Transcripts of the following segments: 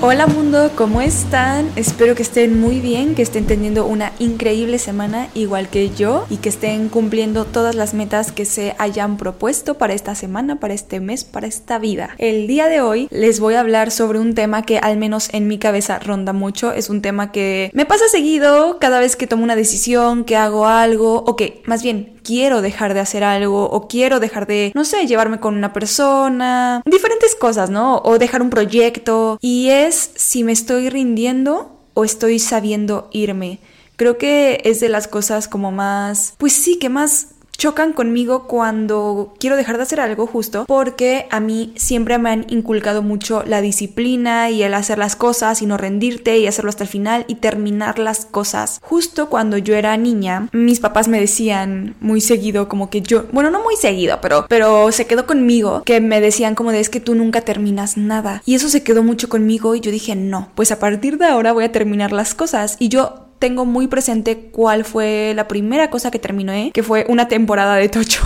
Hola mundo, ¿cómo están? Espero que estén muy bien, que estén teniendo una increíble semana igual que yo y que estén cumpliendo todas las metas que se hayan propuesto para esta semana, para este mes, para esta vida. El día de hoy les voy a hablar sobre un tema que al menos en mi cabeza ronda mucho. Es un tema que me pasa seguido cada vez que tomo una decisión, que hago algo o que más bien quiero dejar de hacer algo o quiero dejar de, no sé, llevarme con una persona, diferentes cosas, ¿no? O dejar un proyecto. Y es si me estoy rindiendo o estoy sabiendo irme. Creo que es de las cosas como más, pues sí, que más chocan conmigo cuando quiero dejar de hacer algo justo porque a mí siempre me han inculcado mucho la disciplina y el hacer las cosas y no rendirte y hacerlo hasta el final y terminar las cosas. Justo cuando yo era niña, mis papás me decían muy seguido como que yo, bueno, no muy seguido, pero pero se quedó conmigo que me decían como de es que tú nunca terminas nada. Y eso se quedó mucho conmigo y yo dije, "No, pues a partir de ahora voy a terminar las cosas." Y yo tengo muy presente cuál fue la primera cosa que terminé, que fue una temporada de Tocho.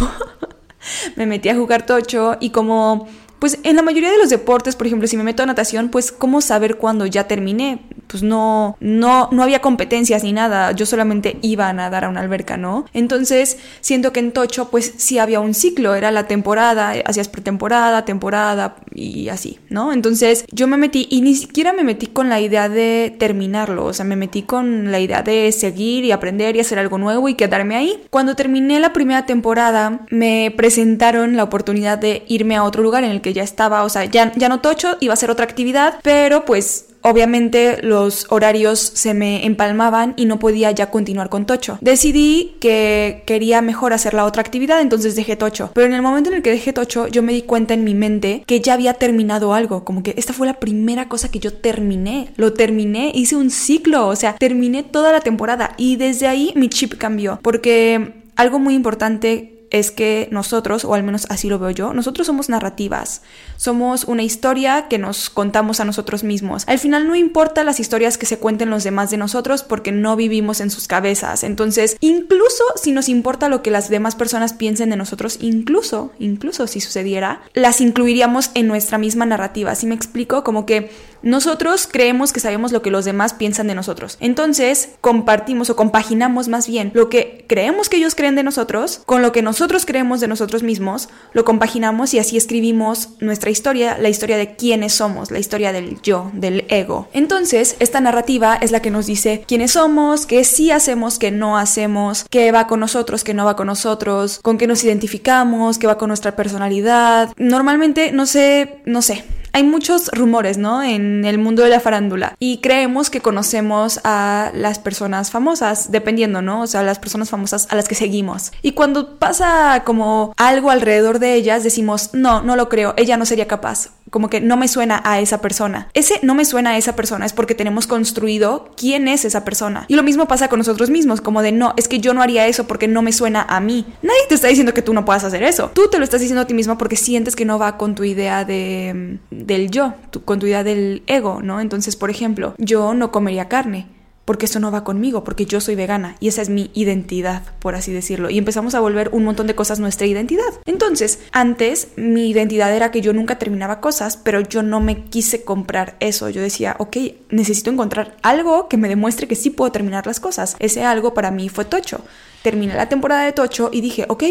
me metí a jugar Tocho y como pues en la mayoría de los deportes, por ejemplo, si me meto a natación, pues cómo saber cuándo ya terminé? Pues no no no había competencias ni nada, yo solamente iba a nadar a una alberca, ¿no? Entonces, siento que en Tocho pues sí había un ciclo, era la temporada, hacías pretemporada, temporada y así, ¿no? Entonces, yo me metí y ni siquiera me metí con la idea de terminarlo, o sea, me metí con la idea de seguir y aprender y hacer algo nuevo y quedarme ahí. Cuando terminé la primera temporada, me presentaron la oportunidad de irme a otro lugar en el que ya estaba, o sea, ya, ya no tocho, iba a ser otra actividad, pero pues obviamente los horarios se me empalmaban y no podía ya continuar con Tocho. Decidí que quería mejor hacer la otra actividad, entonces dejé Tocho. Pero en el momento en el que dejé Tocho, yo me di cuenta en mi mente que ya había terminado algo, como que esta fue la primera cosa que yo terminé. Lo terminé, hice un ciclo, o sea, terminé toda la temporada y desde ahí mi chip cambió, porque algo muy importante es que nosotros, o al menos así lo veo yo, nosotros somos narrativas, somos una historia que nos contamos a nosotros mismos. Al final no importa las historias que se cuenten los demás de nosotros porque no vivimos en sus cabezas. Entonces, incluso si nos importa lo que las demás personas piensen de nosotros, incluso, incluso si sucediera, las incluiríamos en nuestra misma narrativa. Si me explico? Como que nosotros creemos que sabemos lo que los demás piensan de nosotros. Entonces, compartimos o compaginamos más bien lo que creemos que ellos creen de nosotros con lo que nosotros creemos de nosotros mismos, lo compaginamos y así escribimos nuestra historia, la historia de quiénes somos, la historia del yo, del ego. Entonces, esta narrativa es la que nos dice quiénes somos, qué sí hacemos, qué no hacemos, qué va con nosotros, qué no va con nosotros, con qué nos identificamos, qué va con nuestra personalidad. Normalmente, no sé, no sé, hay muchos rumores, ¿no? En el mundo de la farándula y creemos que conocemos a las personas famosas, dependiendo, ¿no? O sea, las personas famosas a las que seguimos. Y cuando pasa como algo alrededor de ellas, decimos, no, no lo creo, ella no sería capaz como que no me suena a esa persona. Ese no me suena a esa persona es porque tenemos construido quién es esa persona. Y lo mismo pasa con nosotros mismos, como de no, es que yo no haría eso porque no me suena a mí. Nadie te está diciendo que tú no puedas hacer eso. Tú te lo estás diciendo a ti mismo porque sientes que no va con tu idea de del yo, con tu idea del ego, ¿no? Entonces, por ejemplo, yo no comería carne porque eso no va conmigo, porque yo soy vegana y esa es mi identidad, por así decirlo. Y empezamos a volver un montón de cosas nuestra identidad. Entonces, antes mi identidad era que yo nunca terminaba cosas, pero yo no me quise comprar eso. Yo decía, ok, necesito encontrar algo que me demuestre que sí puedo terminar las cosas. Ese algo para mí fue Tocho. Terminé la temporada de Tocho y dije, ok,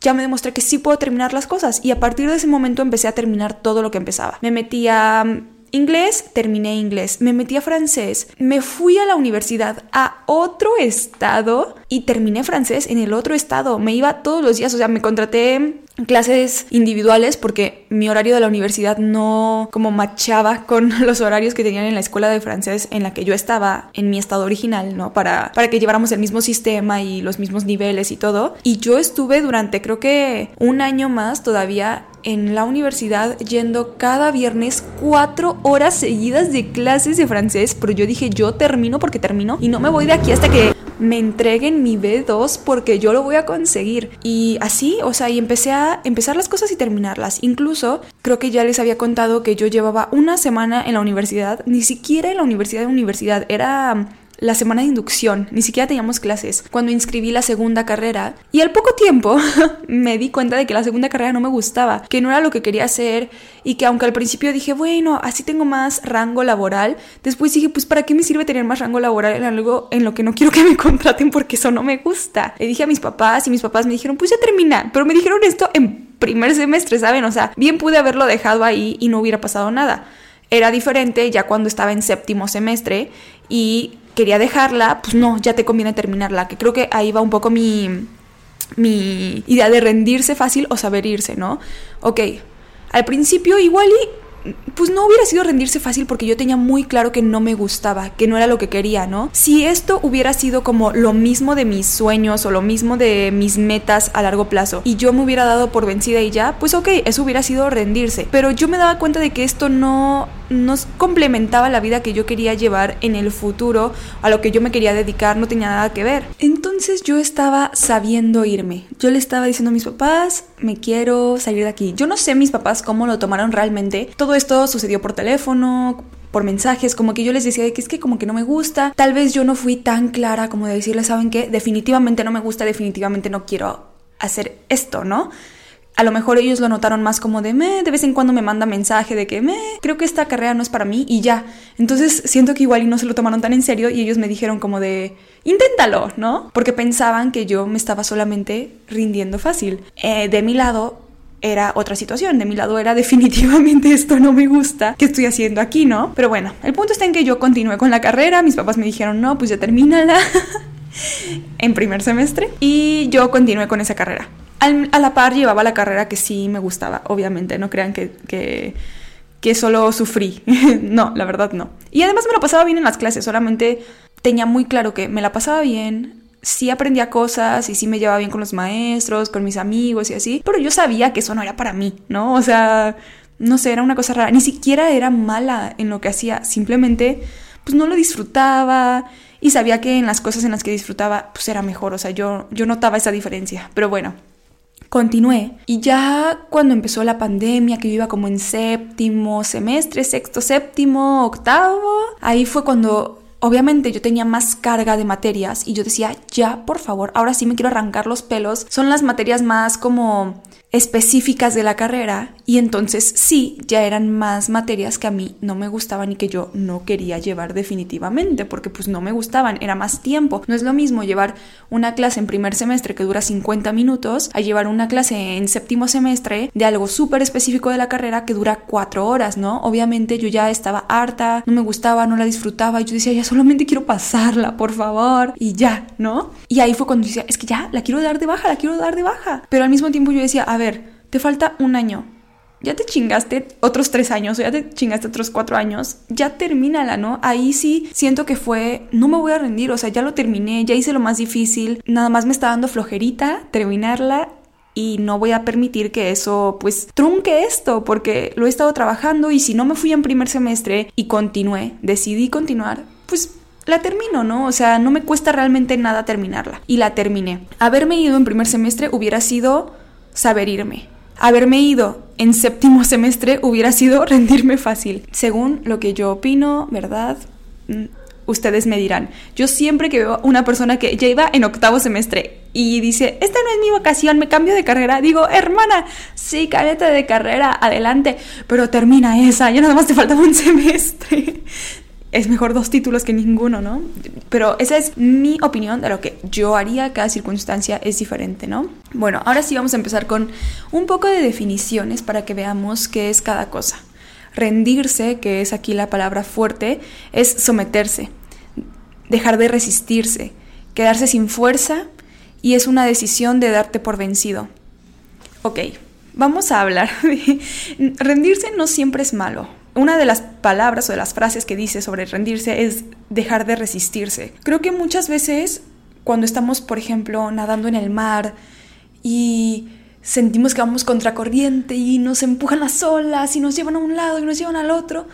ya me demostré que sí puedo terminar las cosas. Y a partir de ese momento empecé a terminar todo lo que empezaba. Me metí a Inglés, terminé inglés. Me metí a francés. Me fui a la universidad a otro estado y terminé francés en el otro estado. Me iba todos los días, o sea, me contraté clases individuales porque mi horario de la universidad no como machaba con los horarios que tenían en la escuela de francés en la que yo estaba en mi estado original, ¿no? Para, para que lleváramos el mismo sistema y los mismos niveles y todo. Y yo estuve durante creo que un año más todavía en la universidad yendo cada viernes cuatro horas seguidas de clases de francés, pero yo dije yo termino porque termino y no me voy de aquí hasta que me entreguen mi B2 porque yo lo voy a conseguir. Y así, o sea, y empecé a empezar las cosas y terminarlas. Incluso creo que ya les había contado que yo llevaba una semana en la universidad, ni siquiera en la universidad de universidad, era la semana de inducción, ni siquiera teníamos clases, cuando inscribí la segunda carrera. Y al poco tiempo me di cuenta de que la segunda carrera no me gustaba, que no era lo que quería hacer y que aunque al principio dije, bueno, así tengo más rango laboral, después dije, pues ¿para qué me sirve tener más rango laboral en algo en lo que no quiero que me contraten porque eso no me gusta? Le dije a mis papás y mis papás me dijeron, pues ya termina, pero me dijeron esto en primer semestre, ¿saben? O sea, bien pude haberlo dejado ahí y no hubiera pasado nada. Era diferente ya cuando estaba en séptimo semestre y quería dejarla, pues no, ya te conviene terminarla, que creo que ahí va un poco mi, mi idea de rendirse fácil o saber irse, ¿no? Ok, al principio igual y pues no hubiera sido rendirse fácil porque yo tenía muy claro que no me gustaba, que no era lo que quería, ¿no? Si esto hubiera sido como lo mismo de mis sueños o lo mismo de mis metas a largo plazo y yo me hubiera dado por vencida y ya, pues ok, eso hubiera sido rendirse. Pero yo me daba cuenta de que esto no nos complementaba la vida que yo quería llevar en el futuro, a lo que yo me quería dedicar, no tenía nada que ver. Entonces yo estaba sabiendo irme. Yo le estaba diciendo a mis papás, me quiero salir de aquí. Yo no sé mis papás cómo lo tomaron realmente. Esto sucedió por teléfono, por mensajes, como que yo les decía que es que como que no me gusta. Tal vez yo no fui tan clara como de decirles, ¿saben qué? Definitivamente no me gusta, definitivamente no quiero hacer esto, ¿no? A lo mejor ellos lo notaron más como de me, de vez en cuando me manda mensaje de que me, creo que esta carrera no es para mí y ya. Entonces siento que igual y no se lo tomaron tan en serio y ellos me dijeron como de inténtalo, ¿no? Porque pensaban que yo me estaba solamente rindiendo fácil. Eh, de mi lado, era otra situación. De mi lado era definitivamente esto no me gusta. ¿Qué estoy haciendo aquí, no? Pero bueno, el punto está en que yo continué con la carrera. Mis papás me dijeron, no, pues ya termínala. en primer semestre. Y yo continué con esa carrera. a la par llevaba la carrera que sí me gustaba, obviamente. No crean que, que, que solo sufrí. no, la verdad no. Y además me lo pasaba bien en las clases. Solamente tenía muy claro que me la pasaba bien, sí aprendía cosas y sí me llevaba bien con los maestros, con mis amigos y así, pero yo sabía que eso no era para mí, ¿no? O sea, no sé, era una cosa rara. Ni siquiera era mala en lo que hacía, simplemente pues no lo disfrutaba y sabía que en las cosas en las que disfrutaba pues era mejor, o sea, yo, yo notaba esa diferencia. Pero bueno, continué. Y ya cuando empezó la pandemia, que yo iba como en séptimo semestre, sexto, séptimo, octavo, ahí fue cuando Obviamente yo tenía más carga de materias y yo decía, ya, por favor, ahora sí me quiero arrancar los pelos. Son las materias más como específicas de la carrera y entonces sí, ya eran más materias que a mí no me gustaban y que yo no quería llevar definitivamente porque pues no me gustaban, era más tiempo. No es lo mismo llevar una clase en primer semestre que dura 50 minutos a llevar una clase en séptimo semestre de algo súper específico de la carrera que dura 4 horas, ¿no? Obviamente yo ya estaba harta, no me gustaba, no la disfrutaba y yo decía, ya solamente quiero pasarla, por favor, y ya, ¿no? Y ahí fue cuando decía, es que ya, la quiero dar de baja, la quiero dar de baja. Pero al mismo tiempo yo decía, a ver, te falta un año. Ya te chingaste otros tres años o ya te chingaste otros cuatro años. Ya termínala, ¿no? Ahí sí siento que fue, no me voy a rendir, o sea, ya lo terminé, ya hice lo más difícil. Nada más me está dando flojerita terminarla y no voy a permitir que eso pues trunque esto porque lo he estado trabajando y si no me fui en primer semestre y continué, decidí continuar, pues la termino, ¿no? O sea, no me cuesta realmente nada terminarla y la terminé. Haberme ido en primer semestre hubiera sido saber irme haberme ido en séptimo semestre hubiera sido rendirme fácil. Según lo que yo opino, ¿verdad? Mm, ustedes me dirán. Yo siempre que veo a una persona que ya iba en octavo semestre y dice, esta no es mi vocación, me cambio de carrera, digo, hermana, sí, cállate de carrera, adelante, pero termina esa, ya nada más te falta un semestre es mejor dos títulos que ninguno, ¿no? Pero esa es mi opinión de lo que yo haría, cada circunstancia es diferente, ¿no? Bueno, ahora sí vamos a empezar con un poco de definiciones para que veamos qué es cada cosa. Rendirse, que es aquí la palabra fuerte, es someterse, dejar de resistirse, quedarse sin fuerza y es una decisión de darte por vencido. Ok, vamos a hablar. Rendirse no siempre es malo una de las palabras o de las frases que dice sobre rendirse es dejar de resistirse. Creo que muchas veces cuando estamos, por ejemplo, nadando en el mar y sentimos que vamos contracorriente y nos empujan las olas y nos llevan a un lado y nos llevan al otro,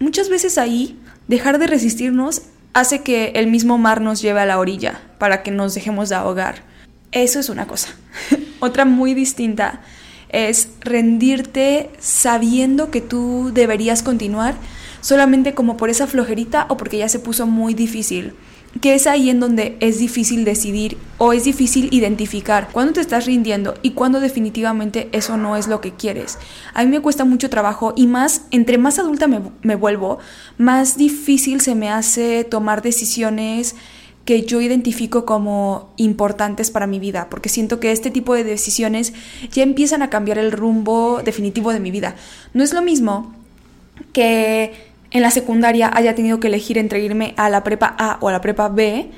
muchas veces ahí dejar de resistirnos hace que el mismo mar nos lleve a la orilla para que nos dejemos de ahogar. Eso es una cosa. Otra muy distinta es rendirte sabiendo que tú deberías continuar, solamente como por esa flojerita o porque ya se puso muy difícil que es ahí en donde es difícil decidir o es difícil identificar cuándo te estás rindiendo y cuándo definitivamente eso no es lo que quieres. A mí me cuesta mucho trabajo y más, entre más adulta me, me vuelvo, más difícil se me hace tomar decisiones que yo identifico como importantes para mi vida, porque siento que este tipo de decisiones ya empiezan a cambiar el rumbo definitivo de mi vida. No es lo mismo que en la secundaria haya tenido que elegir entre irme a la prepa A o a la prepa B,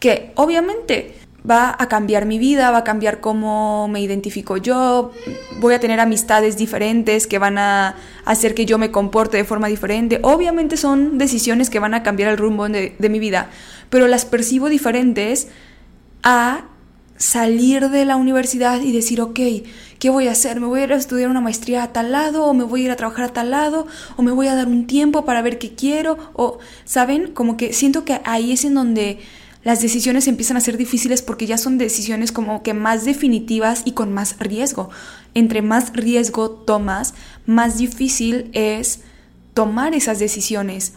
que obviamente va a cambiar mi vida, va a cambiar cómo me identifico yo, voy a tener amistades diferentes que van a hacer que yo me comporte de forma diferente. Obviamente son decisiones que van a cambiar el rumbo de, mi vida, pero las percibo diferentes a salir de la universidad y decir, ok, ¿qué voy a hacer? ¿Me voy a ir a estudiar una maestría a tal lado? ¿O me voy a ir a trabajar a tal lado? ¿O me voy a dar un tiempo para ver qué quiero? O, ¿saben? Como que siento que ahí es en donde las decisiones empiezan a ser difíciles porque ya son decisiones como que más definitivas y con más riesgo. Entre más riesgo tomas, más difícil es tomar esas decisiones.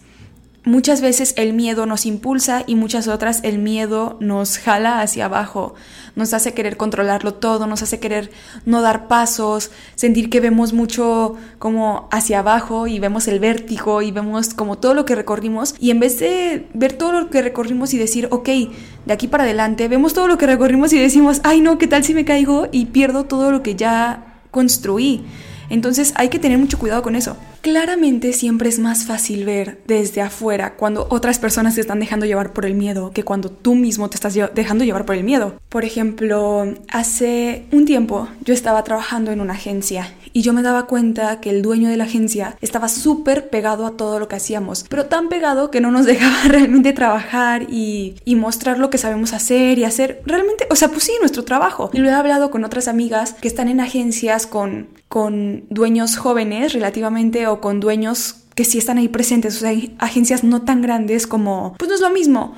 Muchas veces el miedo nos impulsa y muchas otras el miedo nos jala hacia abajo, nos hace querer controlarlo todo, nos hace querer no dar pasos, sentir que vemos mucho como hacia abajo y vemos el vértigo y vemos como todo lo que recorrimos y en vez de ver todo lo que recorrimos y decir, ok, de aquí para adelante, vemos todo lo que recorrimos y decimos, ay no, ¿qué tal si me caigo y pierdo todo lo que ya construí? Entonces hay que tener mucho cuidado con eso. Claramente siempre es más fácil ver desde afuera cuando otras personas te están dejando llevar por el miedo que cuando tú mismo te estás dejando llevar por el miedo. Por ejemplo, hace un tiempo yo estaba trabajando en una agencia y yo me daba cuenta que el dueño de la agencia estaba súper pegado a todo lo que hacíamos, pero tan pegado que no nos dejaba realmente trabajar y, y mostrar lo que sabemos hacer y hacer realmente, o sea, pues sí, nuestro trabajo. Y lo he hablado con otras amigas que están en agencias con, con dueños jóvenes relativamente con dueños que sí están ahí presentes, o sea, hay agencias no tan grandes como, pues no es lo mismo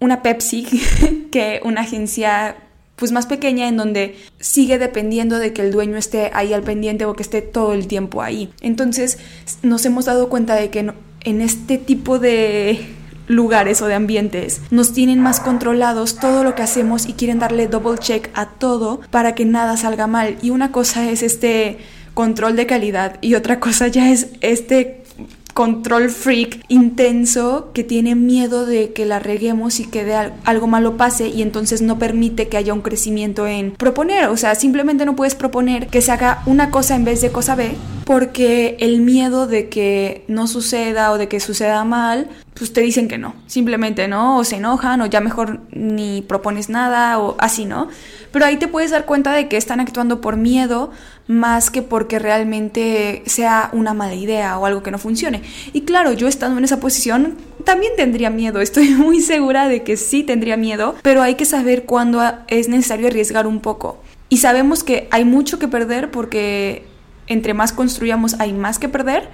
una Pepsi que una agencia pues más pequeña en donde sigue dependiendo de que el dueño esté ahí al pendiente o que esté todo el tiempo ahí. Entonces nos hemos dado cuenta de que en este tipo de lugares o de ambientes nos tienen más controlados todo lo que hacemos y quieren darle double check a todo para que nada salga mal. Y una cosa es este control de calidad y otra cosa ya es este control freak intenso que tiene miedo de que la reguemos y que de algo malo pase y entonces no permite que haya un crecimiento en proponer, o sea, simplemente no puedes proponer que se haga una cosa en vez de cosa B porque el miedo de que no suceda o de que suceda mal, pues te dicen que no, simplemente no, o se enojan o ya mejor ni propones nada o así, ¿no? Pero ahí te puedes dar cuenta de que están actuando por miedo más que porque realmente sea una mala idea o algo que no funcione. Y claro, yo estando en esa posición también tendría miedo, estoy muy segura de que sí tendría miedo, pero hay que saber cuándo es necesario arriesgar un poco. Y sabemos que hay mucho que perder porque entre más construyamos hay más que perder,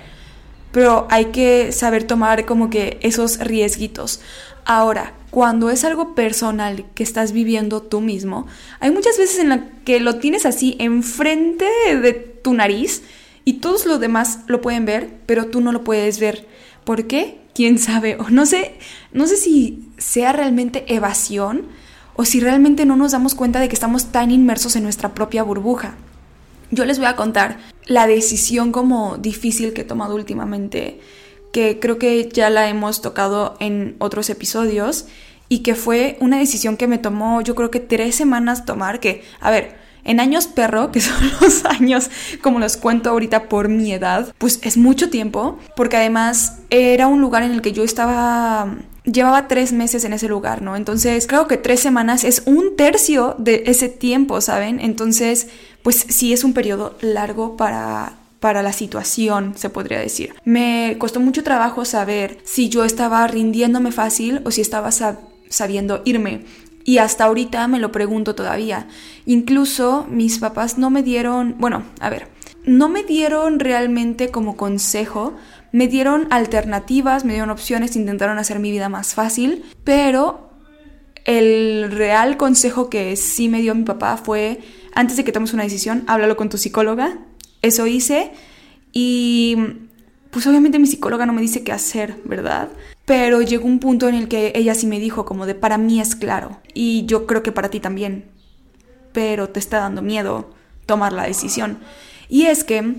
pero hay que saber tomar como que esos riesguitos. Ahora, cuando es algo personal que estás viviendo tú mismo, hay muchas veces en la que lo tienes así enfrente de tu nariz y todos los demás lo pueden ver, pero tú no lo puedes ver. ¿Por qué? ¿Quién sabe? O no sé, no sé si sea realmente evasión o si realmente no nos damos cuenta de que estamos tan inmersos en nuestra propia burbuja. Yo les voy a contar la decisión como difícil que he tomado últimamente que creo que ya la hemos tocado en otros episodios y que fue una decisión que me tomó yo creo que tres semanas tomar, que, a ver, en años perro, que son los años como los cuento ahorita por mi edad, pues es mucho tiempo, porque además era un lugar en el que yo estaba llevaba tres meses en ese lugar, ¿no? Entonces, creo que tres semanas es un tercio de ese tiempo, ¿saben? Entonces, pues sí es un periodo largo para para la situación, se podría decir. Me costó mucho trabajo saber si yo estaba rindiéndome fácil o si estaba sabiendo irme. Y hasta ahorita me lo pregunto todavía. Incluso mis papás no me dieron, bueno, a ver, no me dieron realmente como consejo, me dieron alternativas, me dieron opciones, intentaron hacer mi vida más fácil, pero el real consejo que sí me dio mi papá fue, antes de que tomes una decisión, háblalo con tu psicóloga, eso hice y pues obviamente mi psicóloga no me dice qué hacer, ¿verdad? Pero llegó un punto en el que ella sí me dijo como de para mí es claro y yo creo que para ti también, pero te está dando miedo tomar la decisión. Y es que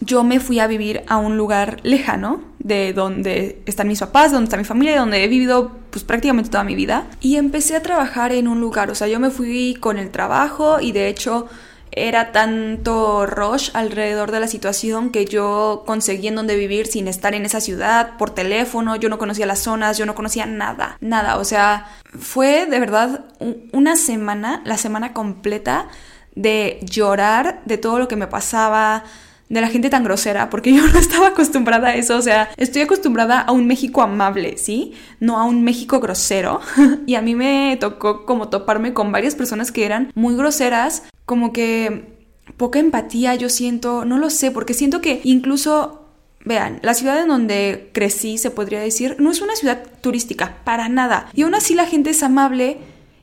yo me fui a vivir a un lugar lejano de donde están mis papás, donde está mi familia, donde he vivido pues prácticamente toda mi vida. Y empecé a trabajar en un lugar, o sea, yo me fui con el trabajo y de hecho era tanto rush alrededor de la situación que yo conseguí en donde vivir sin estar en esa ciudad, por teléfono, yo no conocía las zonas, yo no conocía nada, nada, o sea, fue de verdad una semana, la semana completa de llorar de todo lo que me pasaba, de la gente tan grosera, porque yo no estaba acostumbrada a eso, o sea, estoy acostumbrada a un México amable, ¿sí? No a un México grosero. y a mí me tocó como toparme con varias personas que eran muy groseras, como que poca empatía yo siento, no lo sé, porque siento que incluso Vean, la ciudad en donde crecí, se podría decir, no es una ciudad turística, para nada. Y aún así la gente es amable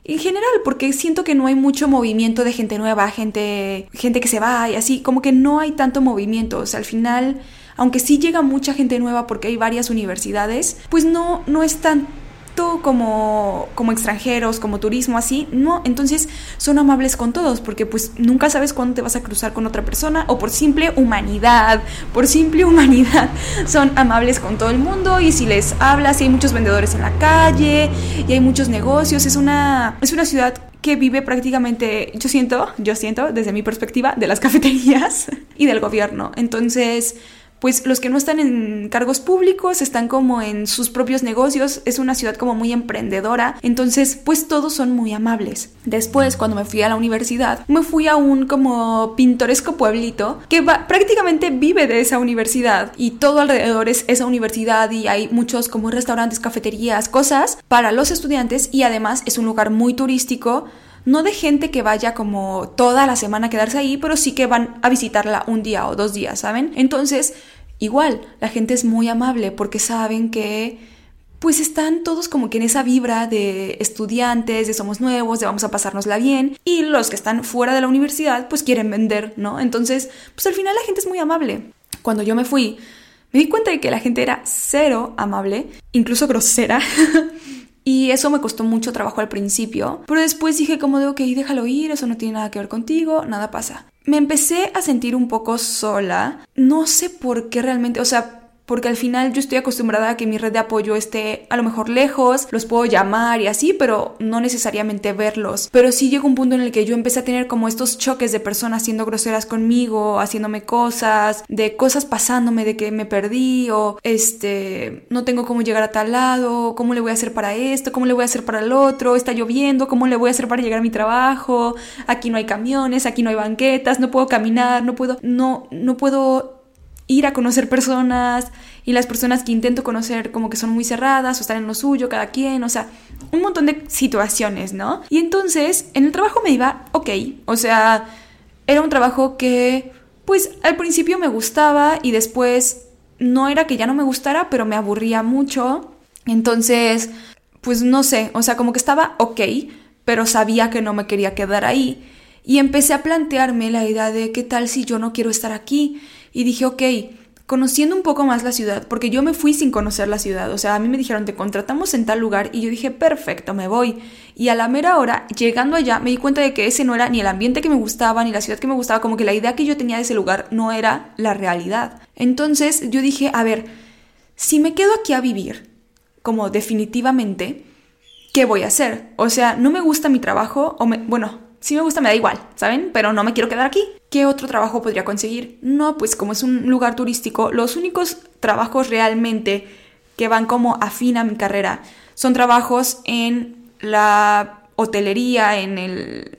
en general, porque siento que no hay mucho movimiento de gente nueva, gente, gente que se va y así, como que no hay tanto movimiento. O sea, al final, aunque sí llega mucha gente nueva porque hay varias universidades, pues no, no es tan como, como extranjeros, como turismo, así, no, entonces son amables con todos, porque pues nunca sabes cuándo te vas a cruzar con otra persona, o por simple humanidad, por simple humanidad, son amables con todo el mundo, y si les hablas, y hay muchos vendedores en la calle, y hay muchos negocios, es una, es una ciudad que vive prácticamente, yo siento, yo siento desde mi perspectiva, de las cafeterías y del gobierno. Entonces, pues los que no están en cargos públicos están como en sus propios negocios, es una ciudad como muy emprendedora, entonces pues todos son muy amables. Después, cuando me fui a la universidad, me fui a un como pintoresco pueblito que prácticamente vive de esa universidad y todo alrededor es esa universidad y hay muchos como restaurantes, cafeterías, cosas para los estudiantes y además es un lugar muy turístico no de gente que vaya como toda la semana a quedarse ahí, pero sí que van a visitarla un día o dos días, ¿saben? Entonces, igual, la gente es muy amable porque saben que pues están todos como que en esa vibra de estudiantes, de somos nuevos, de vamos a pasárnosla bien, y los que están fuera de la universidad pues quieren vender, ¿no? Entonces, pues al final la gente es muy amable. Cuando yo me fui, me di cuenta de que la gente era cero amable, incluso grosera. Y eso me costó mucho trabajo al principio, pero después dije como de, ok, déjalo ir, eso no tiene nada que ver contigo, nada pasa. Me empecé a sentir un poco sola, no sé por qué realmente, o sea, porque al final yo estoy acostumbrada a que mi red de apoyo esté a lo mejor lejos, los puedo llamar y así, pero no necesariamente verlos. Pero sí llegó un punto en el que yo empecé a tener como estos choques de personas siendo groseras conmigo, haciéndome cosas, de cosas pasándome, de que me perdí o este, no tengo cómo llegar a tal lado, cómo le voy a hacer para esto, cómo le voy a hacer para el otro, está lloviendo, cómo le voy a hacer para llegar a mi trabajo, aquí no hay camiones, aquí no hay banquetas, no puedo caminar, no puedo, no, no puedo ir a conocer personas y las personas que intento conocer como que son muy cerradas o están en lo suyo, cada quien, o sea, un montón de situaciones, ¿no? Y entonces en el trabajo me iba ok, o sea, era un trabajo que pues al principio me gustaba y después no era que ya no me gustara, pero me aburría mucho, entonces pues no sé, o sea, como que estaba ok, pero sabía que no me quería quedar ahí. Y empecé a plantearme la idea de qué tal si yo no quiero estar aquí y dije, ok, conociendo un poco más la ciudad, porque yo me fui sin conocer la ciudad, o sea, a mí me dijeron, te contratamos en tal lugar y yo dije, perfecto, me voy. Y a la mera hora, llegando allá, me di cuenta de que ese no era ni el ambiente que me gustaba, ni la ciudad que me gustaba, como que la idea que yo tenía de ese lugar no era la realidad. Entonces yo dije, a ver, si me quedo aquí a vivir, como definitivamente, ¿qué voy a hacer? O sea, no me gusta mi trabajo, o me, bueno, si me gusta, me da igual, ¿saben? Pero no me quiero quedar aquí. ¿Qué otro trabajo podría conseguir? No, pues como es un lugar turístico, los únicos trabajos realmente que van como afín a mi carrera son trabajos en la hotelería, en el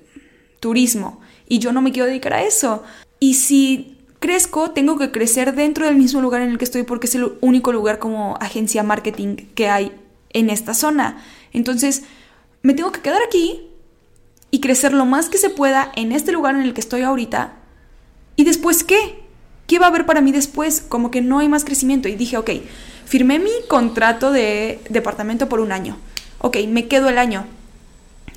turismo. Y yo no me quiero dedicar a eso. Y si crezco, tengo que crecer dentro del mismo lugar en el que estoy porque es el único lugar como agencia marketing que hay en esta zona. Entonces, me tengo que quedar aquí y crecer lo más que se pueda en este lugar en el que estoy ahorita. ¿Y después qué? ¿Qué va a haber para mí después? Como que no hay más crecimiento. Y dije, ok, firmé mi contrato de departamento por un año. Ok, me quedo el año.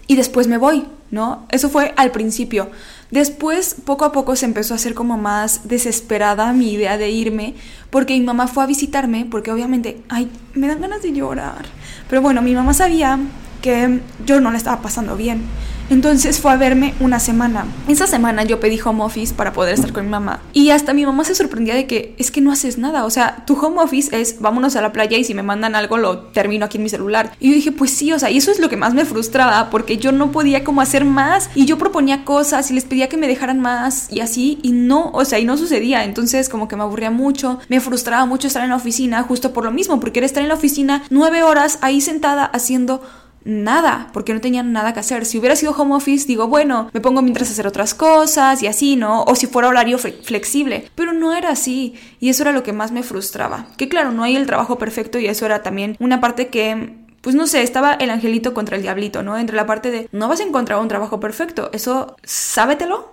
Y después me voy, ¿no? Eso fue al principio. Después, poco a poco se empezó a hacer como más desesperada mi idea de irme, porque mi mamá fue a visitarme, porque obviamente, ay, me dan ganas de llorar. Pero bueno, mi mamá sabía que yo no la estaba pasando bien. Entonces fue a verme una semana. Esa semana yo pedí home office para poder estar con mi mamá. Y hasta mi mamá se sorprendía de que es que no haces nada. O sea, tu home office es vámonos a la playa y si me mandan algo lo termino aquí en mi celular. Y yo dije, pues sí, o sea, y eso es lo que más me frustraba porque yo no podía como hacer más y yo proponía cosas y les pedía que me dejaran más y así y no, o sea, y no sucedía. Entonces como que me aburría mucho, me frustraba mucho estar en la oficina justo por lo mismo, porque era estar en la oficina nueve horas ahí sentada haciendo nada, porque no tenía nada que hacer. Si hubiera sido home office, digo, bueno, me pongo mientras hacer otras cosas y así, ¿no? O si fuera horario flexible, pero no era así y eso era lo que más me frustraba. Que claro, no hay el trabajo perfecto y eso era también una parte que pues no sé, estaba el angelito contra el diablito, ¿no? Entre la parte de no vas a encontrar un trabajo perfecto, eso sábetelo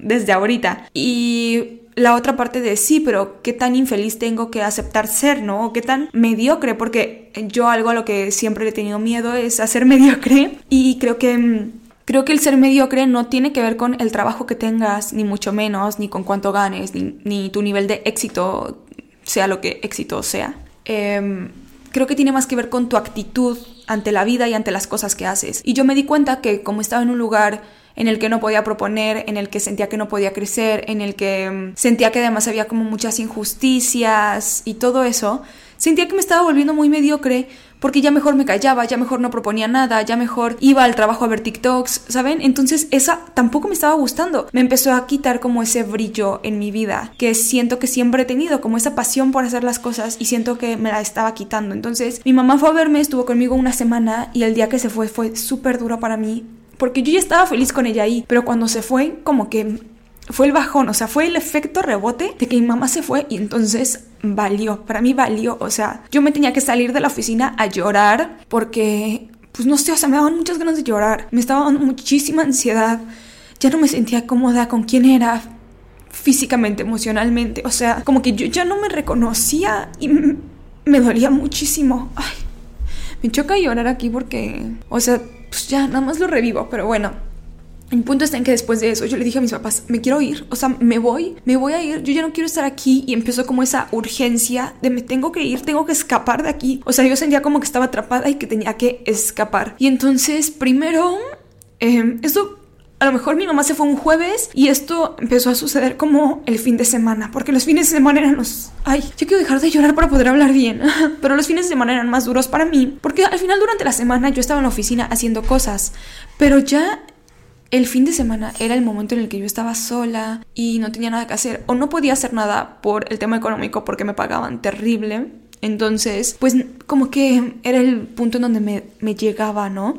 desde ahorita. Y la otra parte de sí, pero qué tan infeliz tengo que aceptar ser, ¿no? O qué tan mediocre, porque yo algo a lo que siempre he tenido miedo es a ser mediocre y creo que mm, creo que el ser mediocre no tiene que ver con el trabajo que tengas, ni mucho menos, ni con cuánto ganes, ni, tu nivel de éxito, sea lo que éxito sea. Em, creo que tiene más que ver con tu actitud ante la vida y ante las cosas que haces. Y yo me di cuenta que como estaba en un lugar en el que no podía proponer, en el que sentía que no podía crecer, en el que mm, sentía que además había como muchas injusticias y todo eso, sentía que me estaba volviendo muy mediocre porque ya mejor me callaba, ya mejor no proponía nada, ya mejor iba al trabajo a ver TikToks, ¿saben? Entonces esa tampoco me estaba gustando. Me empezó a quitar como ese brillo en mi vida que siento que siempre he tenido, como esa pasión por hacer las cosas y siento que me la estaba quitando. Entonces mi mamá fue a verme, estuvo conmigo una semana y el día que se fue fue súper duro para mí porque yo ya estaba feliz con ella ahí, pero cuando se fue, como que fue el bajón, o sea, fue el efecto rebote de que mi mamá se fue y entonces valió, para mí valió, o sea, yo me tenía que salir de la oficina a llorar porque, pues no sé, o sea, me daban muchas ganas de llorar, me estaba dando muchísima ansiedad, ya no me sentía cómoda con quién era físicamente, emocionalmente, o sea, como que yo ya no me reconocía y me dolía muchísimo. Ay, me choca llorar aquí porque, o sea, pues ya, nada más lo revivo, pero bueno. El punto está en que después de eso yo le dije a mis papás, me quiero ir, o sea, me voy, me voy a ir, yo ya no quiero estar aquí y empezó como esa urgencia de me tengo que ir, tengo que escapar de aquí. O sea, yo sentía como que estaba atrapada y que tenía que escapar. Y entonces, primero, eh, esto a lo mejor mi mamá se fue un jueves y esto empezó a suceder como el fin de semana, porque los fines de semana eran los... Ay, yo quiero dejar de llorar para poder hablar bien, pero los fines de semana eran más duros para mí, porque al final durante la semana yo estaba en la oficina haciendo cosas, pero ya el fin de semana era el momento en el que yo estaba sola y no tenía nada que hacer, o no podía hacer nada por el tema económico porque me pagaban terrible. Entonces, pues como que era el punto en donde me, me llegaba, ¿no?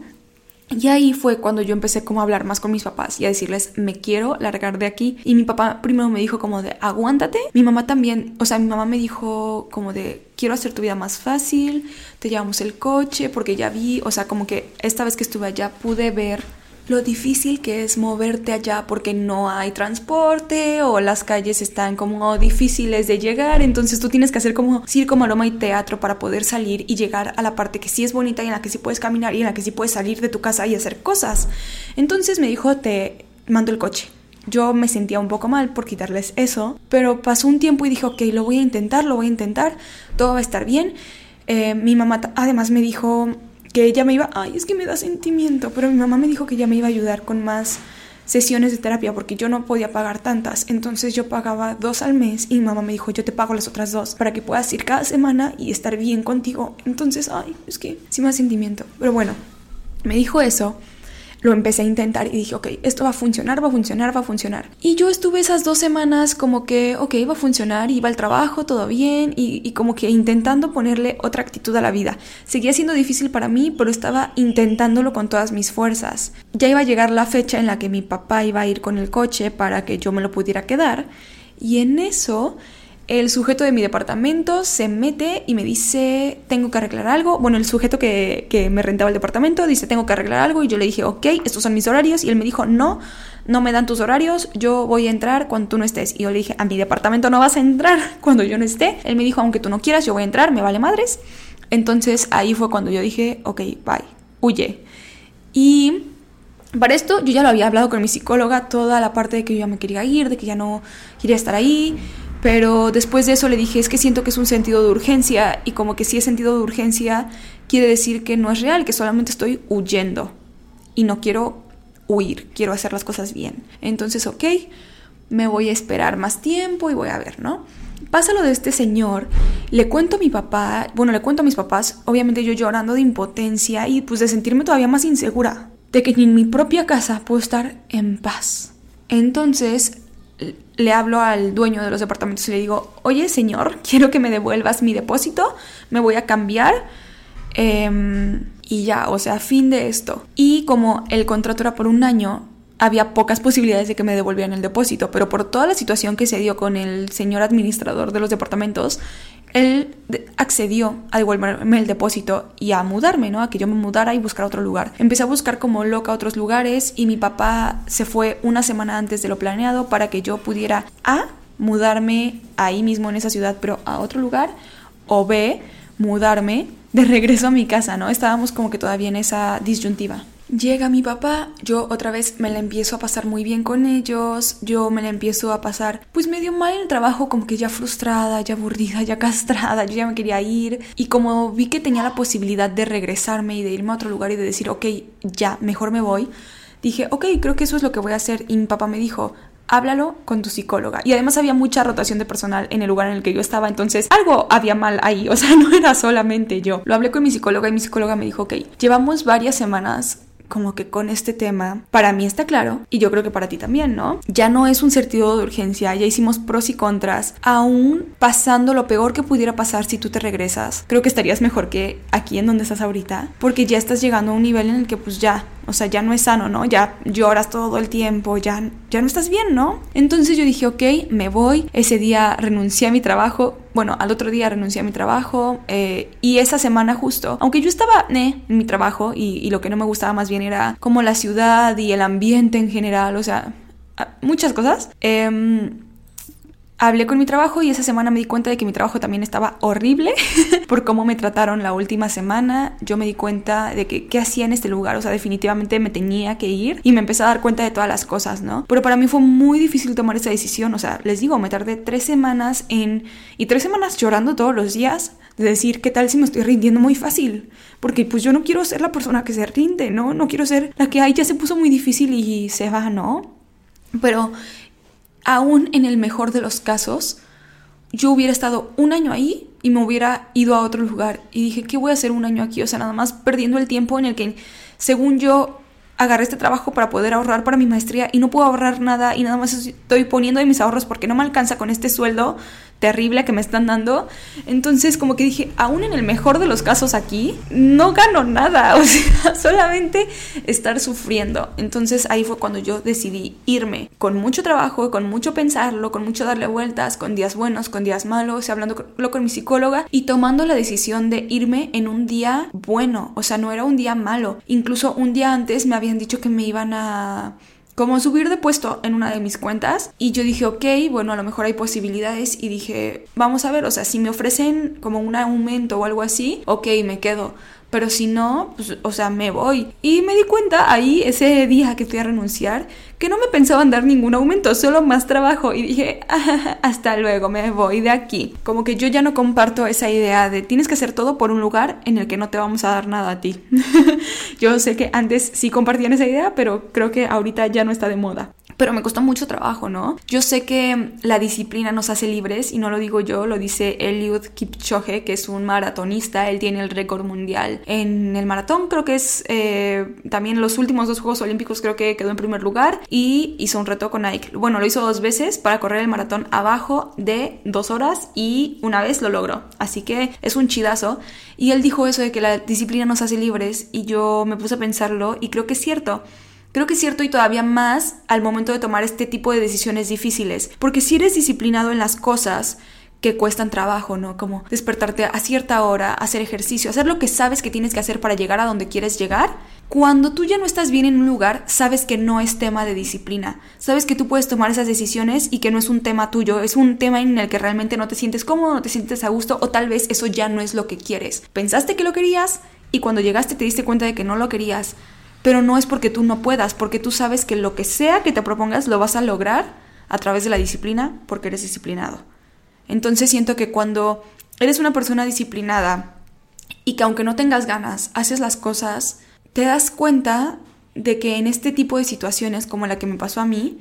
Y ahí fue cuando yo empecé como a hablar más con mis papás y a decirles, me quiero largar de aquí. Y mi papá primero me dijo como de, aguántate. Mi mamá también, o sea, mi mamá me dijo como de, quiero hacer tu vida más fácil, te llevamos el coche porque ya vi, o sea, como que esta vez que estuve allá pude ver lo difícil que es moverte allá porque no hay transporte o las calles están como difíciles de llegar, entonces tú tienes que hacer como circo, maroma y teatro para poder salir y llegar a la parte que sí es bonita y en la que sí puedes caminar y en la que sí puedes salir de tu casa y hacer cosas. Entonces me dijo, te mando el coche. Yo me sentía un poco mal por quitarles eso, pero pasó un tiempo y dije, ok, lo voy a intentar, lo voy a intentar, todo va a estar bien. Eh, mi mamá además me dijo, que ella me iba, ay, es que me da sentimiento, pero mi mamá me dijo que ella me iba a ayudar con más sesiones de terapia porque yo no podía pagar tantas, entonces yo pagaba dos al mes y mi mamá me dijo, yo te pago las otras dos para que puedas ir cada semana y estar bien contigo, entonces, ay, es que sí me da sentimiento, pero bueno, me dijo eso lo empecé a intentar y dije, ok, esto va a funcionar, va a funcionar, va a funcionar. Y yo estuve esas dos semanas como que, ok, va a funcionar, iba al trabajo, todo bien, y, y, como que intentando ponerle otra actitud a la vida. Seguía siendo difícil para mí, pero estaba intentándolo con todas mis fuerzas. Ya iba a llegar la fecha en la que mi papá iba a ir con el coche para que yo me lo pudiera quedar, y en eso el sujeto de mi departamento se mete y me dice, tengo que arreglar algo. Bueno, el sujeto que, me rentaba el departamento dice, tengo que arreglar algo. Y yo le dije, ok, estos son mis horarios. Y él me dijo, no, no me dan tus horarios, yo voy a entrar cuando tú no estés. Y yo le dije, a mi departamento no vas a entrar cuando yo no esté. Él me dijo, aunque tú no quieras, yo voy a entrar, me vale madres. Entonces ahí fue cuando yo dije, ok, bye, huye. Y Para esto yo ya lo había hablado con mi psicóloga, toda la parte de que yo ya me quería ir, de que ya no quería estar ahí, pero después de eso le dije, es que siento que es un sentido de urgencia y como que si es sentido de urgencia quiere decir que no es real, que solamente estoy huyendo y no quiero huir, quiero hacer las cosas bien. Entonces, ok, me voy a esperar más tiempo y voy a ver, ¿no? Pasa lo de este señor, le cuento a mi papá, bueno, le cuento a mis papás, obviamente yo llorando de impotencia y pues de sentirme todavía más insegura de que en mi propia casa puedo estar en paz. Entonces le hablo al dueño de los departamentos y le digo, oye señor, quiero que me devuelvas mi depósito, me voy a cambiar. Em, y ya, o sea, fin de esto. Y como el contrato era por un año, había pocas posibilidades de que me devolvieran el depósito, pero por toda la situación que se dio con el señor administrador de los departamentos, él accedió a devolverme el depósito y a mudarme, ¿no? A que yo me mudara y buscar otro lugar. Empecé a buscar como loca otros lugares y mi papá se fue una semana antes de lo planeado para que yo pudiera A, mudarme ahí mismo en esa ciudad, pero a otro lugar, o B, mudarme de regreso a mi casa, ¿no? Estábamos como que todavía en esa disyuntiva. Llega mi papá, yo otra vez me la empiezo a pasar muy bien con ellos, yo me la empiezo a pasar pues medio mal en el trabajo, como que ya frustrada, ya aburrida, ya castrada, yo ya me quería ir y como vi que tenía la posibilidad de regresarme y de irme a otro lugar y de decir, ok, ya, mejor me voy, dije, ok, creo que eso es lo que voy a hacer y mi papá me dijo, háblalo con tu psicóloga. Y además había mucha rotación de personal en el lugar en el que yo estaba, entonces algo había mal ahí, o sea, no era solamente yo. Lo hablé con mi psicóloga y mi psicóloga me dijo, ok, llevamos varias semanas como que con este tema, para mí está claro, y yo creo que para ti también, ¿no? Ya no es un sentido de urgencia, ya hicimos pros y contras, aún pasando lo peor que pudiera pasar si tú te regresas, creo que estarías mejor que aquí en donde estás ahorita, porque ya estás llegando a un nivel en el que pues ya, o sea, ya no es sano, ¿no? Ya lloras todo el tiempo, ya, ya no estás bien, ¿no? Entonces yo dije, ok, me voy, ese día renuncié a mi trabajo, bueno, al otro día renuncié a mi trabajo eh, y esa semana justo, aunque yo estaba en mi trabajo y, lo que no me gustaba más bien era como la ciudad y el ambiente en general, o sea, muchas cosas. Eh, hablé con mi trabajo y esa semana me di cuenta de que mi trabajo también estaba horrible por cómo me trataron la última semana. Yo me di cuenta de que qué hacía en este lugar, o sea, definitivamente me tenía que ir y me empecé a dar cuenta de todas las cosas, ¿no? Pero para mí fue muy difícil tomar esa decisión, o sea, les digo, me tardé tres semanas en... y tres semanas llorando todos los días de decir, ¿qué tal si me estoy rindiendo muy fácil? Porque pues yo no quiero ser la persona que se rinde, ¿no? No quiero ser la que, ay, ya se puso muy difícil y se va, ¿no? Pero aún en el mejor de los casos, yo hubiera estado un año ahí y me hubiera ido a otro lugar. Y dije, ¿qué voy a hacer un año aquí? O sea, nada más perdiendo el tiempo en el que, según yo, agarré este trabajo para poder ahorrar para mi maestría y no puedo ahorrar nada y nada más estoy poniendo de mis ahorros porque no me alcanza con este sueldo terrible que me están dando. Entonces como que dije, aún en el mejor de los casos aquí, no gano nada, o sea, solamente estar sufriendo. Entonces ahí fue cuando yo decidí irme, con mucho trabajo, con mucho pensarlo, con mucho darle vueltas, con días buenos, con días malos, hablando con mi psicóloga y tomando la decisión de irme en un día bueno, o sea, no era un día malo. Incluso un día antes me habían dicho que me iban a como subir de puesto en una de mis cuentas y yo dije, ok, bueno, a lo mejor hay posibilidades y dije, vamos a ver, o sea, si me ofrecen como un aumento o algo así, ok, me quedo pero si no, pues, o sea, me voy. Y me di cuenta ahí, ese día que fui a renunciar, que no me pensaban dar ningún aumento, solo más trabajo. Y dije, hasta luego, me voy de aquí. Como que yo ya no comparto esa idea de tienes que hacer todo por un lugar en el que no te vamos a dar nada a ti. yo sé que antes sí compartían esa idea, pero creo que ahorita ya no está de moda pero me costó mucho trabajo, ¿no? Yo sé que la disciplina nos hace libres y no lo digo yo, lo dice Eliud Kipchoge, que es un maratonista, él tiene el récord mundial en el maratón, creo que es eh, también los últimos dos Juegos Olímpicos creo que quedó en primer lugar y hizo un reto con Nike. Bueno, lo hizo dos veces para correr el maratón abajo de dos horas y una vez lo logró, así que es un chidazo. Y él dijo eso de que la disciplina nos hace libres y yo me puse a pensarlo y creo que es cierto. Creo que es cierto y todavía más al momento de tomar este tipo de decisiones difíciles, porque si eres disciplinado en las cosas que cuestan trabajo, ¿no? Como despertarte a cierta hora, hacer ejercicio, hacer lo que sabes que tienes que hacer para llegar a donde quieres llegar. Cuando tú ya no estás bien en un lugar, sabes que no es tema de disciplina. Sabes que tú puedes tomar esas decisiones y que no es un tema tuyo, es un tema en el que realmente no te sientes cómodo, no te sientes a gusto o tal vez eso ya no es lo que quieres. Pensaste que lo querías y cuando llegaste te diste cuenta de que no lo querías pero no es porque tú no puedas, porque tú sabes que lo que sea que te propongas lo vas a lograr a través de la disciplina porque eres disciplinado. Entonces siento que cuando eres una persona disciplinada y que aunque no tengas ganas, haces las cosas, te das cuenta de que en este tipo de situaciones como la que me pasó a mí,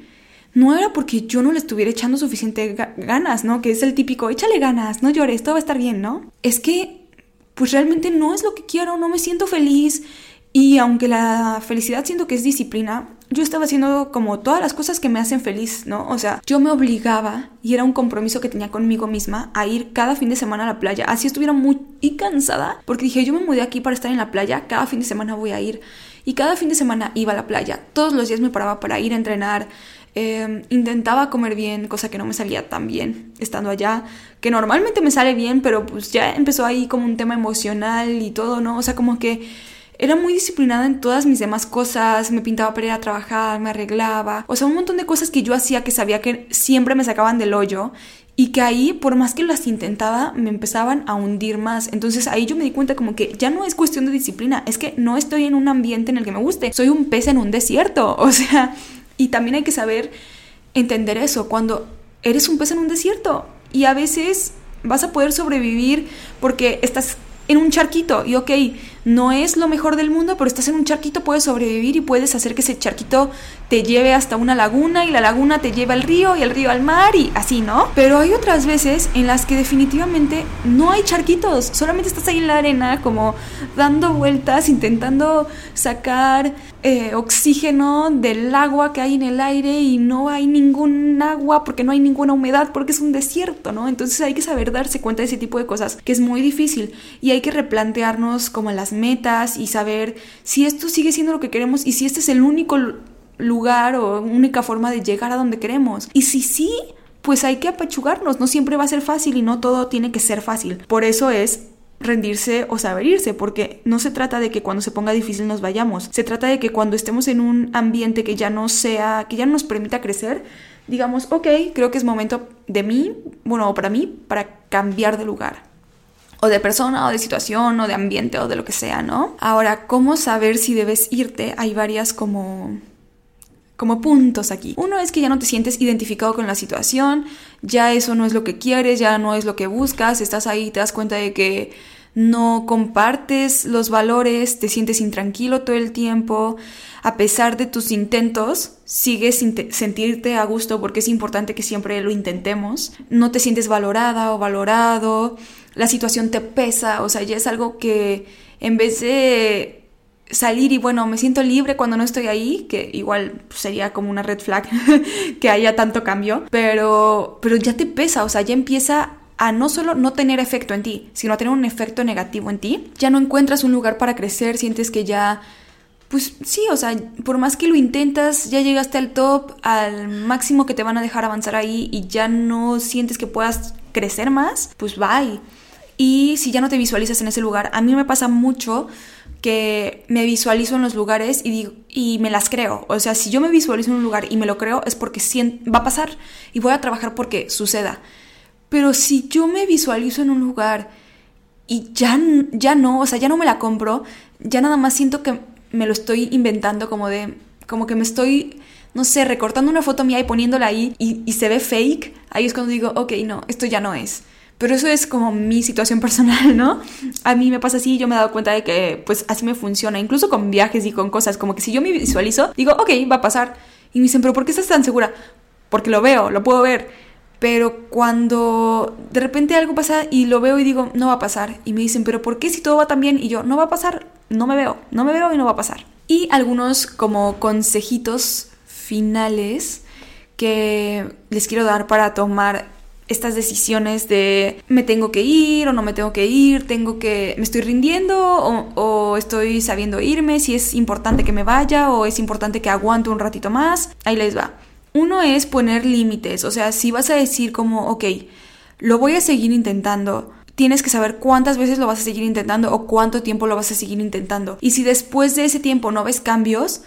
no era porque yo no le estuviera echando suficiente ganas, ¿no? Que es el típico, échale ganas, no llores, todo va a estar bien, ¿no? Es que, pues realmente no es lo que quiero, no me siento feliz. Y aunque la felicidad siento que es disciplina, yo estaba haciendo como todas las cosas que me hacen feliz, ¿no? O sea, yo me obligaba, y era un compromiso que tenía conmigo misma, a ir cada fin de semana a la playa. Así estuviera muy cansada, porque dije, yo me mudé aquí para estar en la playa, cada fin de semana voy a ir. Y cada fin de semana iba a la playa. Todos los días me paraba para ir a entrenar. Em, intentaba comer bien, cosa que no me salía tan bien estando allá, que normalmente me sale bien, pero pues ya empezó ahí como un tema emocional y todo, ¿no? O sea, como que era muy disciplinada en todas mis demás cosas, me pintaba para ir a trabajar, me arreglaba, o sea, un montón de cosas que yo hacía que sabía que siempre me sacaban del hoyo y que ahí, por más que las intentaba, me empezaban a hundir más. Entonces ahí yo me di cuenta como que ya no es cuestión de disciplina, es que no estoy en un ambiente en el que me guste, soy un pez en un desierto, o sea, y también hay que saber entender eso, cuando eres un pez en un desierto y a veces vas a poder sobrevivir porque estás en un charquito y ok, no es lo mejor del mundo, pero estás en un charquito, puedes sobrevivir y puedes hacer que ese charquito te lleve hasta una laguna y la laguna te lleva al río y el río al mar y así, ¿no? Pero hay otras veces en las que definitivamente no hay charquitos, solamente estás ahí en la arena como dando vueltas, intentando sacar eh, oxígeno del agua que hay en el aire y no hay ningún agua porque no hay ninguna humedad porque es un desierto, ¿no? Entonces hay que saber darse cuenta de ese tipo de cosas que es muy difícil y hay que replantearnos como las metas y saber si esto sigue siendo lo que queremos y si este es el único lugar o única forma de llegar a donde queremos. Y si sí, pues hay que apachugarnos, no siempre va a ser fácil y no todo tiene que ser fácil. Por eso es rendirse o saber irse, porque no se trata de que cuando se ponga difícil nos vayamos, se trata de que cuando estemos en un ambiente que ya no sea, que ya no nos permita crecer, digamos, ok, creo que es momento de mí, bueno, para mí, para cambiar de lugar. O de persona, o de situación, o de ambiente, o de lo que sea, ¿no? Ahora, ¿cómo saber si debes irte? Hay varias como como puntos aquí. Uno es que ya no te sientes identificado con la situación, ya eso no es lo que quieres, ya no es lo que buscas, estás ahí y te das cuenta de que no compartes los valores, te sientes intranquilo todo el tiempo, a pesar de tus intentos, sigues sin sentirte a gusto porque es importante que siempre lo intentemos, no te sientes valorada o valorado, la situación te pesa, o sea, ya es algo que en vez de salir y bueno, me siento libre cuando no estoy ahí, que igual sería como una red flag que haya tanto cambio, pero, pero ya te pesa, o sea, ya empieza a no solo no tener efecto en ti, sino a tener un efecto negativo en ti. Ya no encuentras un lugar para crecer, sientes que ya, pues sí, o sea, por más que lo intentas, ya llegaste al top, al máximo que te van a dejar avanzar ahí y ya no sientes que puedas crecer más, pues bye. Y si ya no te visualizas en ese lugar, a mí me pasa mucho que me visualizo en los lugares y, digo, y me las creo. O sea, si yo me visualizo en un lugar y me lo creo es porque va a pasar y voy a trabajar porque suceda. Pero si yo me visualizo en un lugar y ya, ya no, o sea, ya no me la compro, ya nada más siento que me lo estoy inventando como de, como que me estoy, no sé, recortando una foto mía y poniéndola ahí y, y se ve fake, ahí es cuando digo, ok, no, esto ya no es. Pero eso es como mi situación personal, ¿no? A mí me pasa así yo me he dado cuenta de que pues así me funciona, incluso con viajes y con cosas, como que si yo me visualizo, digo, ok, va a pasar. Y me dicen, pero ¿por qué estás tan segura? Porque lo veo, lo puedo ver. Pero cuando de repente algo pasa y lo veo y digo, no va a pasar. Y me dicen, pero ¿por qué si todo va tan bien? Y yo, no va a pasar, no me veo, no me veo y no va a pasar. Y algunos como consejitos finales que les quiero dar para tomar estas decisiones de me tengo que ir o no me tengo que ir, tengo que me estoy rindiendo o, estoy sabiendo irme, si es importante que me vaya o es importante que aguante un ratito más. Ahí les va. Uno es poner límites, o sea, si vas a decir como, ok, lo voy a seguir intentando, tienes que saber cuántas veces lo vas a seguir intentando o cuánto tiempo lo vas a seguir intentando. Y si después de ese tiempo no ves cambios,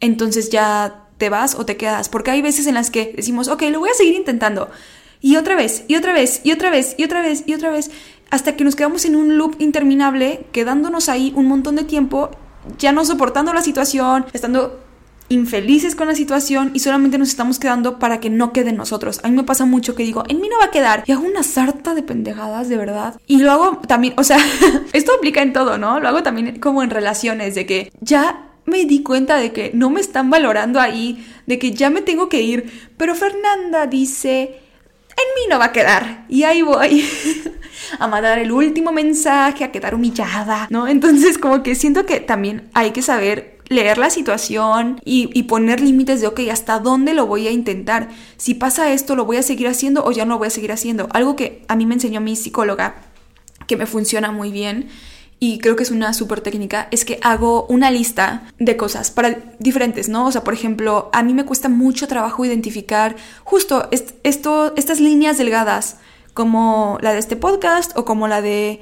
entonces ya te vas o te quedas. Porque hay veces en las que decimos, ok, lo voy a seguir intentando. Y otra vez, y otra vez, y otra vez, y otra vez, y otra vez, hasta que nos quedamos en un loop interminable, quedándonos ahí un montón de tiempo ya no soportando la situación, estando infelices con la situación y solamente nos estamos quedando para que no quede en nosotros. A mí me pasa mucho que digo, en mí no va a quedar. Y hago una sarta de pendejadas, de verdad. Y lo hago también, o sea, esto aplica en todo, ¿no? Lo hago también como en relaciones, de que ya me di cuenta de que no me están valorando ahí, de que ya me tengo que ir. Pero Fernanda dice, en mí no va a quedar. Y ahí voy. a mandar el último mensaje, a quedar humillada, ¿no? Entonces como que siento que también hay que saber leer la situación y, poner límites de, ok, ¿hasta dónde lo voy a intentar? Si pasa esto, ¿lo voy a seguir haciendo o ya no lo voy a seguir haciendo? Algo que a mí me enseñó mi psicóloga, que me funciona muy bien, y creo que es una súper técnica, es que hago una lista de cosas para diferentes, ¿no? O sea, por ejemplo, a mí me cuesta mucho trabajo identificar justo esto, estas líneas delgadas, como la de este podcast o como la de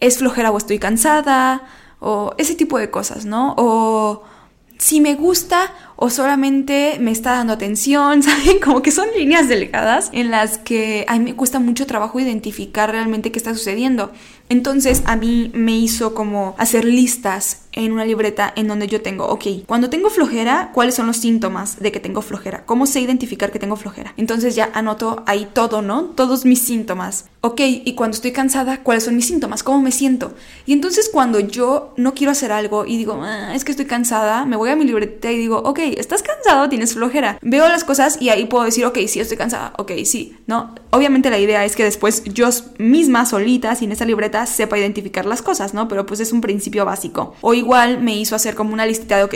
es flojera o estoy cansada o ese tipo de cosas, ¿no? O si me gusta o solamente me está dando atención, ¿saben? Como que son líneas delgadas en las que a mí me cuesta mucho trabajo identificar realmente qué está sucediendo. Entonces a mí me hizo como hacer listas en una libreta en donde yo tengo, ok, cuando tengo flojera, ¿cuáles son los síntomas de que tengo flojera? ¿Cómo sé identificar que tengo flojera? Entonces ya anoto ahí todo, ¿no? Todos mis síntomas. Ok, y cuando estoy cansada, ¿cuáles son mis síntomas? ¿Cómo me siento? Y entonces cuando yo no quiero hacer algo y digo, ah, es que estoy cansada, me voy a mi libreta y digo, ok, estás cansado, tienes flojera. Veo las cosas y ahí puedo decir, ok, sí, estoy cansada, ok, sí, ¿no? Obviamente la idea es que después yo misma, solita, sin esa libreta, sepa identificar las cosas, ¿no? Pero pues es un principio básico. O igual me hizo hacer como una listita de, ok,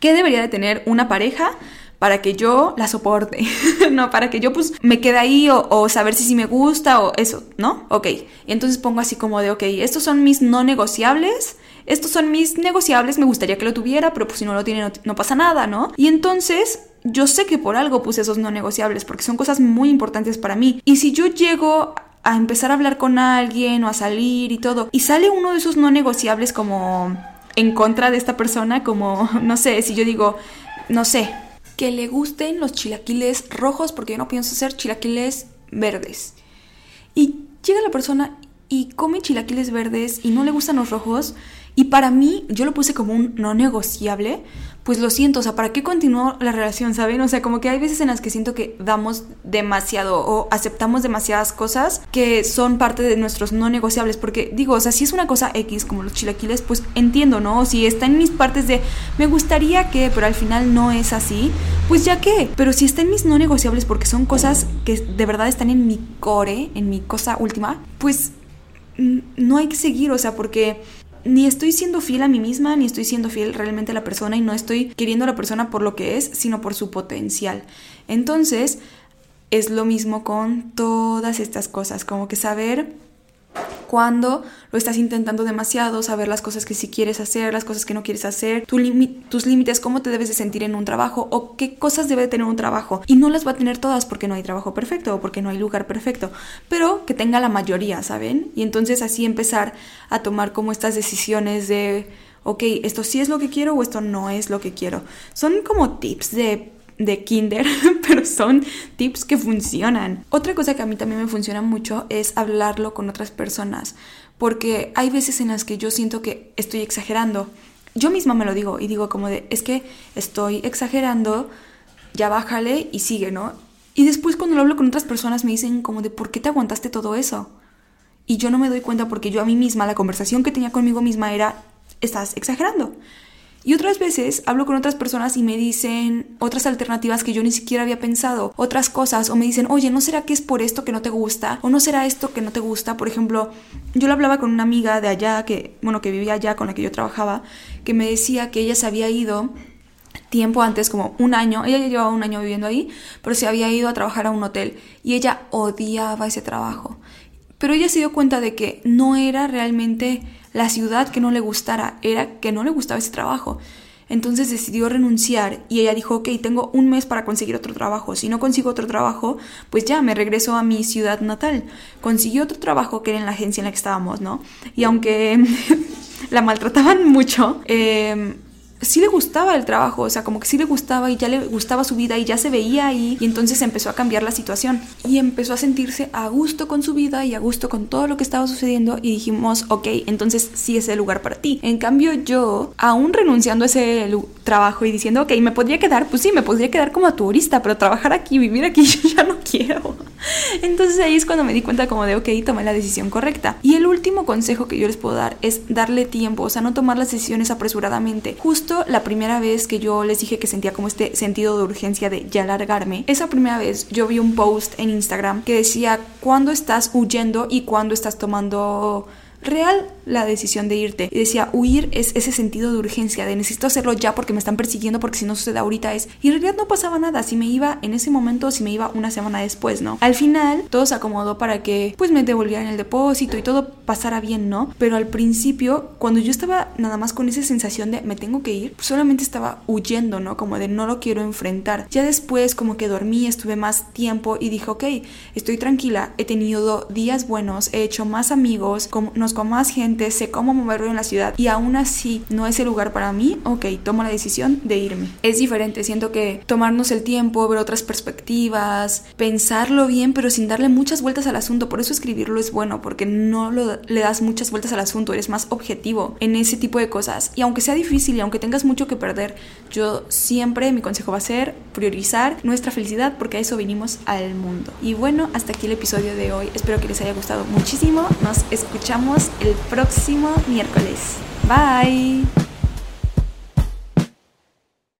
¿qué debería de tener una pareja? para que yo la soporte, no, para que yo pues me quede ahí o, saber si sí me gusta o eso, ¿no? Ok, entonces pongo así como de, ok, estos son mis no negociables, estos son mis negociables, me gustaría que lo tuviera, pero pues si no lo tiene no, no pasa nada, ¿no? Y entonces yo sé que por algo puse esos no negociables, porque son cosas muy importantes para mí. Y si yo llego a empezar a hablar con alguien o a salir y todo. Y sale uno de esos no negociables como en contra de esta persona, como, no sé, si yo digo, no sé, que le gusten los chilaquiles rojos porque yo no pienso hacer chilaquiles verdes. Y llega la persona y come chilaquiles verdes y no le gustan los rojos. Y para mí, yo lo puse como un no negociable pues lo siento, o sea, ¿para qué continuó la relación, saben? O sea, como que hay veces en las que siento que damos demasiado o aceptamos demasiadas cosas que son parte de nuestros no negociables, porque digo, o sea, si es una cosa X como los chilaquiles, pues entiendo, ¿no? Si está en mis partes de me gustaría que, pero al final no es así, pues ya qué, pero si está en mis no negociables porque son cosas que de verdad están en mi core, en mi cosa última, pues no hay que seguir, o sea, porque ni estoy siendo fiel a mí misma, ni estoy siendo fiel realmente a la persona y no estoy queriendo a la persona por lo que es, sino por su potencial. Entonces, es lo mismo con todas estas cosas, como que saber cuando lo estás intentando demasiado, saber las cosas que sí quieres hacer, las cosas que no quieres hacer, tus límites, cómo te debes de sentir en un trabajo o qué cosas debe tener un trabajo. Y no las va a tener todas porque no hay trabajo perfecto o porque no hay lugar perfecto, pero que tenga la mayoría, ¿saben? Y entonces así empezar a tomar como estas decisiones de, ok, esto sí es lo que quiero o esto no es lo que quiero. Son como tips de de kinder, pero son tips que funcionan. Otra cosa que a mí también me funciona mucho es hablarlo con otras personas, porque hay veces en las que yo siento que estoy exagerando. Yo misma me lo digo y digo como de, es que estoy exagerando, ya bájale y sigue, ¿no? Y después cuando lo hablo con otras personas me dicen como de, ¿por qué te aguantaste todo eso? Y yo no me doy cuenta porque yo a mí misma, la conversación que tenía conmigo misma era, estás exagerando. Y otras veces hablo con otras personas y me dicen otras alternativas que yo ni siquiera había pensado, otras cosas, o me dicen, oye, ¿no será que es por esto que no te gusta? ¿O no será esto que no te gusta? Por ejemplo, yo lo hablaba con una amiga de allá, que, bueno, que vivía allá, con la que yo trabajaba, que me decía que ella se había ido tiempo antes, como un año, ella ya llevaba un año viviendo ahí, pero se había ido a trabajar a un hotel y ella odiaba ese trabajo. Pero ella se dio cuenta de que no era realmente la ciudad que no le gustara, era que no le gustaba ese trabajo. Entonces decidió renunciar y ella dijo, ok, tengo un mes para conseguir otro trabajo. Si no consigo otro trabajo, pues ya me regreso a mi ciudad natal. Consiguió otro trabajo que era en la agencia en la que estábamos, ¿no? Y aunque la maltrataban mucho, eh, sí le gustaba el trabajo, o sea, como que sí le gustaba y ya le gustaba su vida y ya se veía ahí y entonces empezó a cambiar la situación y empezó a sentirse a gusto con su vida y a gusto con todo lo que estaba sucediendo y dijimos, ok, entonces sí es el lugar para ti. En cambio yo, aún renunciando a ese trabajo y diciendo, ok, me podría quedar, pues sí, me podría quedar como turista, pero trabajar aquí, vivir aquí, yo ya no quiero. Entonces ahí es cuando me di cuenta como de, ok, tomé la decisión correcta. Y el último consejo que yo les puedo dar es darle tiempo, o sea, no tomar las decisiones apresuradamente. Justo la primera vez que yo les dije que sentía como este sentido de urgencia de ya largarme, esa primera vez yo vi un post en Instagram que decía cuándo estás huyendo y cuándo estás tomando real la decisión de irte. Y decía, huir es ese sentido de urgencia, de necesito hacerlo ya porque me están persiguiendo, porque si no sucede ahorita es... Y en realidad no pasaba nada, si me iba en ese momento, si me iba una semana después, ¿no? Al final todo se acomodó para que pues me devolvieran el depósito y todo pasara bien, ¿no? Pero al principio, cuando yo estaba nada más con esa sensación de me tengo que ir, solamente estaba huyendo, ¿no? Como de no lo quiero enfrentar. Ya después como que dormí, estuve más tiempo y dije, ok, estoy tranquila, he tenido días buenos, he hecho más amigos, conozco más gente, sé cómo moverlo en la ciudad y aún así no es el lugar para mí, ok, tomo la decisión de irme. Es diferente, siento que tomarnos el tiempo, ver otras perspectivas, pensarlo bien, pero sin darle muchas vueltas al asunto. Por eso escribirlo es bueno, porque no le das muchas vueltas al asunto, eres más objetivo en ese tipo de cosas. Y aunque sea difícil y aunque tengas mucho que perder, yo siempre mi consejo va a ser priorizar nuestra felicidad porque a eso vinimos al mundo. Y bueno, hasta aquí el episodio de hoy. Espero que les haya gustado muchísimo. Nos escuchamos el próximo miércoles. Bye.